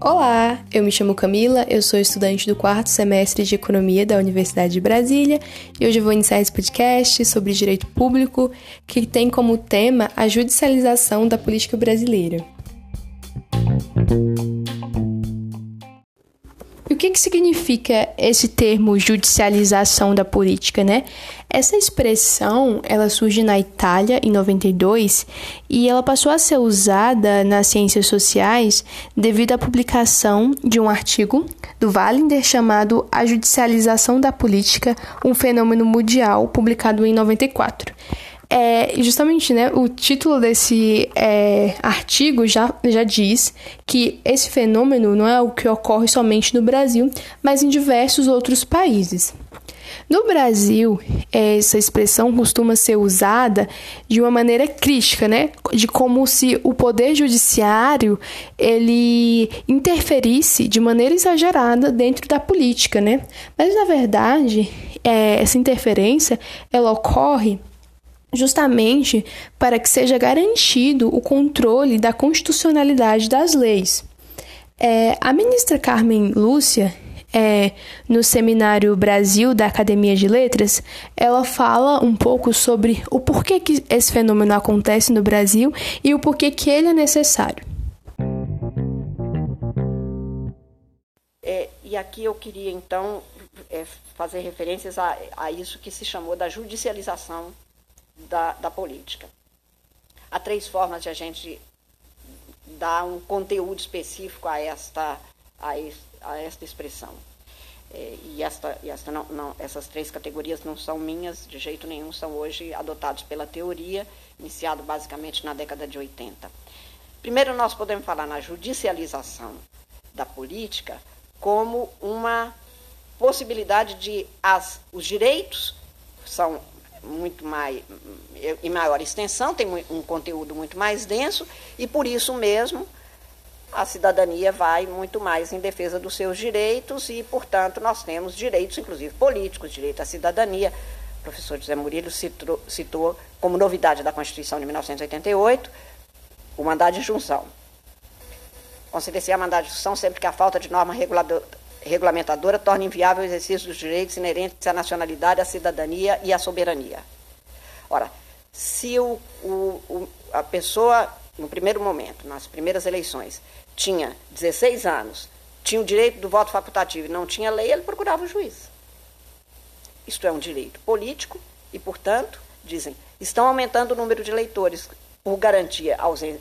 Olá, eu me chamo Camila, eu sou estudante do quarto semestre de Economia da Universidade de Brasília e hoje eu vou iniciar esse podcast sobre direito público que tem como tema a judicialização da política brasileira. Que, que significa esse termo judicialização da política, né? Essa expressão, ela surge na Itália em 92 e ela passou a ser usada nas ciências sociais devido à publicação de um artigo do Wallinger chamado A Judicialização da Política, um fenômeno mundial, publicado em 94. É, justamente, né, o título desse é, artigo já, já diz que esse fenômeno não é o que ocorre somente no Brasil, mas em diversos outros países. No Brasil, essa expressão costuma ser usada de uma maneira crítica, né? De como se o poder judiciário ele interferisse de maneira exagerada dentro da política, né? Mas na verdade, é, essa interferência ela ocorre justamente para que seja garantido o controle da constitucionalidade das leis. É, a ministra Carmen Lúcia, é, no seminário Brasil da Academia de Letras, ela fala um pouco sobre o porquê que esse fenômeno acontece no Brasil e o porquê que ele é necessário. É, e aqui eu queria então é, fazer referências a, a isso que se chamou da judicialização da, da política. Há três formas de a gente dar um conteúdo específico a esta, a, a esta expressão. É, e esta, e esta não, não, essas três categorias não são minhas de jeito nenhum, são hoje adotados pela teoria, iniciado basicamente na década de 80. Primeiro, nós podemos falar na judicialização da política como uma possibilidade de as, os direitos são muito mais em maior extensão, tem um conteúdo muito mais denso e por isso mesmo a cidadania vai muito mais em defesa dos seus direitos e, portanto, nós temos direitos, inclusive políticos, direito à cidadania. O professor José Murilo citou, citou como novidade da Constituição de 1988 o mandado de junção. Conceder-se a mandado de junção sempre que a falta de norma reguladora regulamentadora torna inviável o exercício dos direitos inerentes à nacionalidade, à cidadania e à soberania. Ora, se o, o, a pessoa, no primeiro momento, nas primeiras eleições, tinha 16 anos, tinha o direito do voto facultativo e não tinha lei, ele procurava o juiz. Isto é um direito político e, portanto, dizem, estão aumentando o número de eleitores por garantia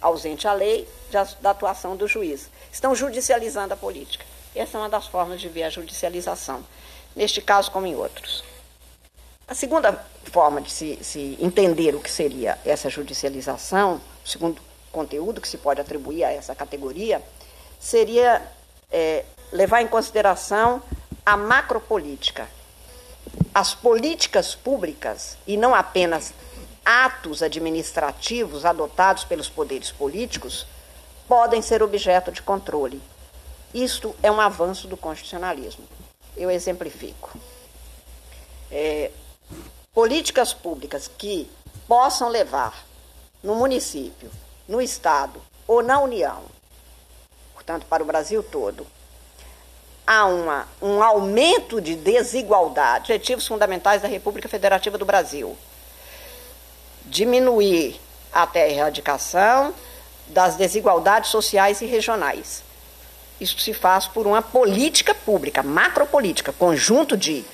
ausente à lei da atuação do juiz. Estão judicializando a política. Essa é uma das formas de ver a judicialização, neste caso como em outros. A segunda forma de se, se entender o que seria essa judicialização, o segundo conteúdo que se pode atribuir a essa categoria, seria é, levar em consideração a macropolítica. As políticas públicas, e não apenas atos administrativos adotados pelos poderes políticos, podem ser objeto de controle isto é um avanço do constitucionalismo. Eu exemplifico. É, políticas públicas que possam levar no município, no Estado ou na União, portanto, para o Brasil todo, a uma, um aumento de desigualdade, objetivos fundamentais da República Federativa do Brasil. Diminuir até a erradicação das desigualdades sociais e regionais isso se faz por uma política pública, macropolítica, conjunto de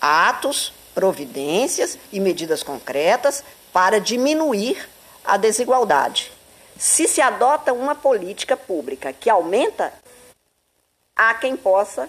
atos, providências e medidas concretas para diminuir a desigualdade. Se se adota uma política pública que aumenta, há quem possa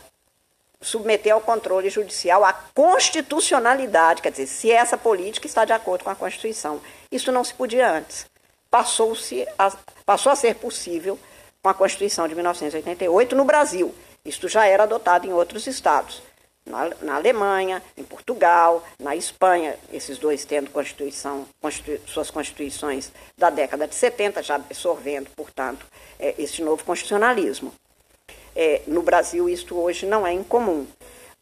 submeter ao controle judicial a constitucionalidade, quer dizer, se essa política está de acordo com a Constituição. Isso não se podia antes. Passou-se a, passou a ser possível com a Constituição de 1988 no Brasil. Isto já era adotado em outros estados. Na, na Alemanha, em Portugal, na Espanha, esses dois tendo constituição, constitu, suas constituições da década de 70, já absorvendo, portanto, é, novo constitucionalismo. É, no Brasil, isto hoje não é incomum.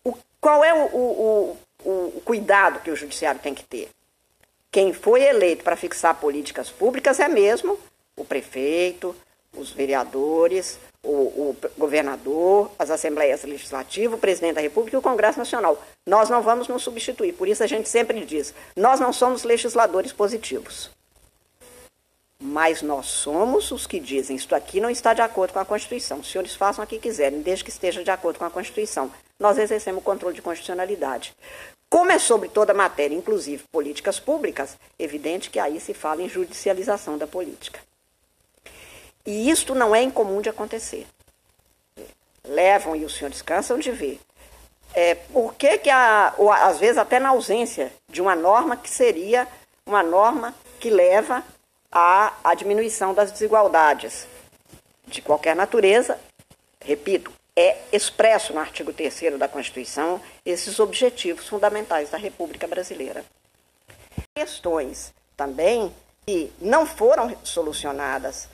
O, qual é o, o, o cuidado que o judiciário tem que ter? Quem foi eleito para fixar políticas públicas é mesmo o prefeito, os vereadores, o, o, governador, as assembleias legislativas, o presidente da República e o Congresso Nacional. Nós não vamos nos substituir. Por isso a gente sempre diz: nós não somos legisladores positivos. Mas nós somos os que dizem: isto aqui não está de acordo com a Constituição. Os senhores façam o que quiserem, desde que esteja de acordo com a Constituição. Nós exercemos o controle de constitucionalidade. Como é sobre toda a matéria, inclusive políticas públicas, evidente que aí se fala em judicialização da política. E isto não é incomum de acontecer. Levam, e os senhores cansam de ver, é, por que, que a, ou, às vezes até na ausência de uma norma que seria uma norma que leva à, à diminuição das desigualdades de qualquer natureza, repito, é expresso no artigo 3 da Constituição esses objetivos fundamentais da República Brasileira. Questões também que não foram solucionadas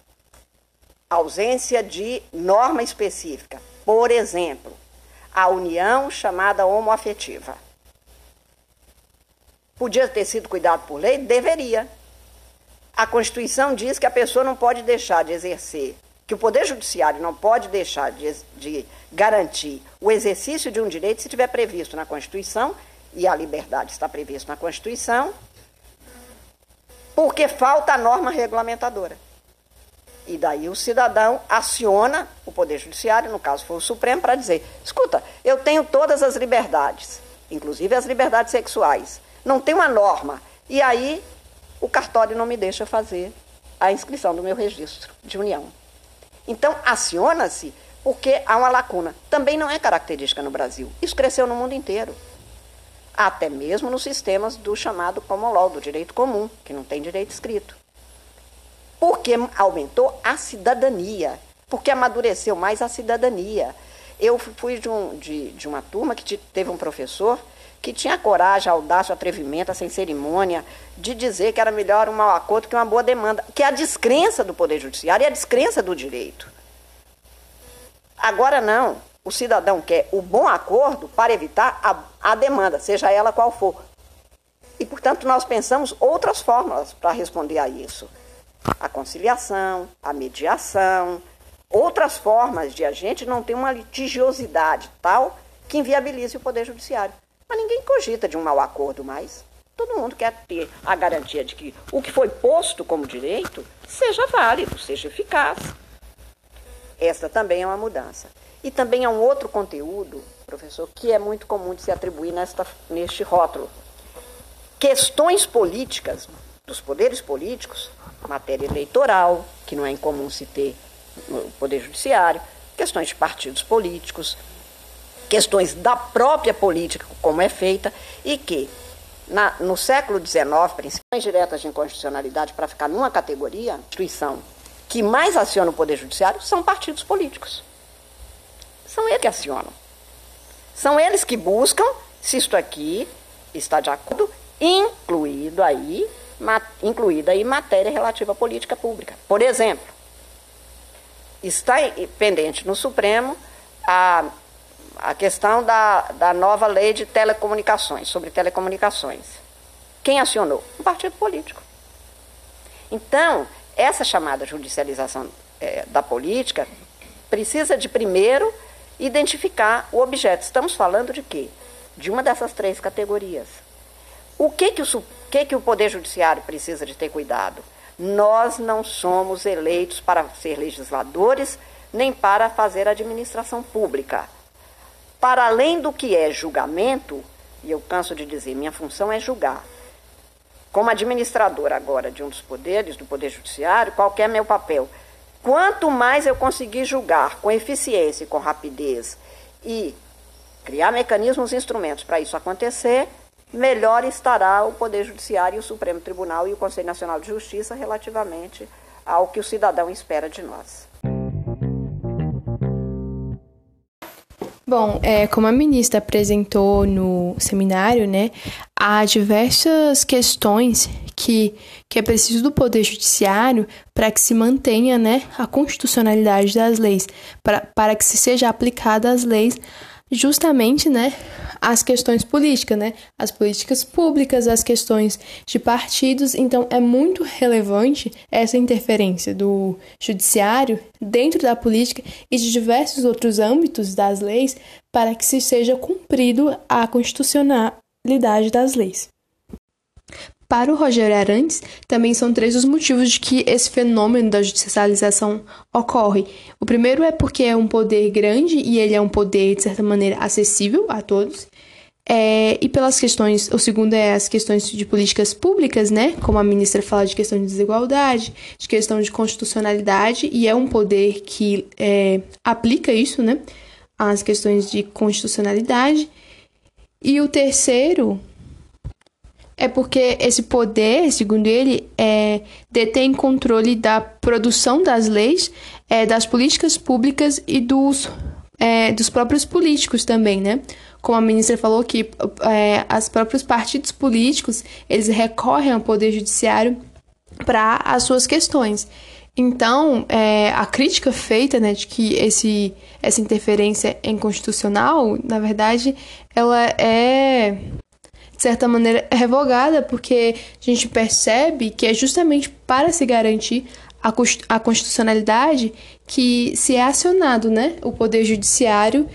ausência de norma específica. Por exemplo, a união chamada homoafetiva. Podia ter sido cuidado por lei? Deveria. A Constituição diz que a pessoa não pode deixar de exercer, que o Poder Judiciário não pode deixar de, de garantir o exercício de um direito se estiver previsto na Constituição, e a liberdade está prevista na Constituição, porque falta a norma regulamentadora. E daí o cidadão aciona o Poder Judiciário, no caso foi o Supremo, para dizer: escuta, eu tenho todas as liberdades, inclusive as liberdades sexuais. Não tem uma norma. E aí o cartório não me deixa fazer a inscrição do meu registro de união. Então, aciona-se porque há uma lacuna. Também não é característica no Brasil. Isso cresceu no mundo inteiro. Até mesmo nos sistemas do chamado common law, do direito comum, que não tem direito escrito porque aumentou a cidadania, porque amadureceu mais a cidadania. Eu fui de, um, de, de uma turma que teve um professor que tinha coragem, audácia, atrevimento, sem cerimônia, de dizer que era melhor um mau acordo que uma boa demanda, que é a descrença do Poder Judiciário e a descrença do direito. Agora não. O cidadão quer o bom acordo para evitar a, a demanda, seja ela qual for. E, portanto, nós pensamos outras formas para responder a isso a conciliação, a mediação, outras formas de a gente não ter uma litigiosidade tal que inviabilize o Poder Judiciário. Mas ninguém cogita de um mau acordo mais. Todo mundo quer ter a garantia de que o que foi posto como direito seja válido, seja eficaz. Esta também é uma mudança. E também é um outro conteúdo, professor, que é muito comum de se atribuir nesta, neste rótulo. Questões políticas dos poderes políticos matéria eleitoral, que não é incomum se ter no Poder Judiciário, questões de partidos políticos, questões da própria política, como é feita, e que na, no século XIX, principalmente diretas de inconstitucionalidade, para ficar numa categoria, a instituição que mais aciona o Poder Judiciário são partidos políticos. São eles que acionam. São eles que buscam se isto aqui está de acordo, incluído aí incluída aí matéria relativa à política pública. Por exemplo, está pendente no Supremo a, a questão da, da nova lei de telecomunicações, sobre telecomunicações. Quem acionou? Um partido político. Então, essa chamada judicialização é, da política precisa de primeiro identificar o objeto. Estamos falando de quê? De uma dessas três categorias. O que, que o que, que o Poder Judiciário precisa de ter cuidado? Nós não somos eleitos para ser legisladores nem para fazer administração pública. Para além do que é julgamento, e eu canso de dizer, minha função é julgar. Como administrador agora de um dos poderes, do Poder Judiciário, qual é meu papel? Quanto mais eu conseguir julgar com eficiência e com rapidez e criar mecanismos e instrumentos para isso acontecer, melhor estará o Poder Judiciário, o Supremo Tribunal e o Conselho Nacional de Justiça relativamente ao que o cidadão espera de nós. Bom, é, como a ministra apresentou no seminário, né, há diversas questões que, que é preciso do Poder Judiciário para que se mantenha né, a constitucionalidade das leis, para, que se seja aplicada as leis justamente, né, as questões políticas, né, as políticas públicas, as questões de partidos. Então, é muito relevante essa interferência do judiciário dentro da política e de diversos outros âmbitos das leis para que se seja cumprido a constitucionalidade das leis. Para o Rogério Arantes, também são três os motivos de que esse fenômeno da judicialização ocorre. O primeiro é porque é um poder grande e ele é um poder, de certa maneira, acessível a todos. É, e pelas questões, o segundo é as questões de políticas públicas, né? Como a ministra fala de questão de desigualdade, de questão de constitucionalidade, e é um poder que é, aplica isso, né? As questões de constitucionalidade. E o terceiro é porque esse poder, segundo ele, é, detém controle da produção das leis, é, das políticas públicas e dos, é, dos próprios políticos também, né? Como a ministra falou que é, os próprios partidos políticos eles recorrem ao poder judiciário para as suas questões. Então, é, a crítica feita né, de que esse, essa interferência é inconstitucional, na verdade, ela é de certa maneira, é revogada, porque a gente percebe que é justamente para se garantir a, constitucionalidade que se é acionado né, o Poder Judiciário.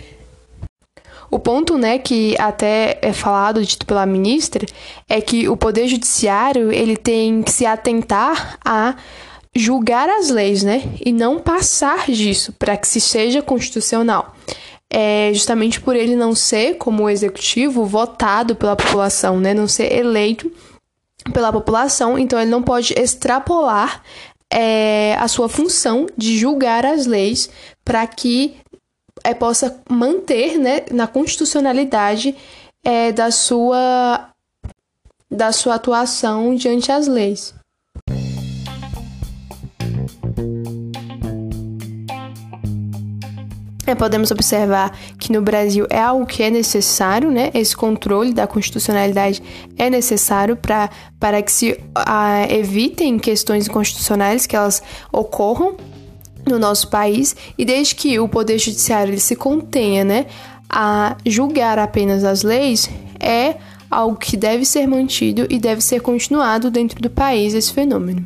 O ponto né, que até é falado, dito pela ministra, é que o Poder Judiciário ele tem que se atentar a julgar as leis, né? E não passar disso para que se seja constitucional é justamente por ele não ser, como executivo, votado pela população, né? Não ser eleito pela população, então ele não pode extrapolar é, a sua função de julgar as leis para que é, possa manter né, na constitucionalidade é, da, sua, da sua atuação diante as leis. É, podemos observar que no Brasil é algo que é necessário, né? Esse controle da constitucionalidade é necessário pra, para que se a, evitem questões inconstitucionais que elas ocorram no nosso país e desde que o poder judiciário ele se contenha, né, a julgar apenas as leis, é algo que deve ser mantido e deve ser continuado dentro do país esse fenômeno.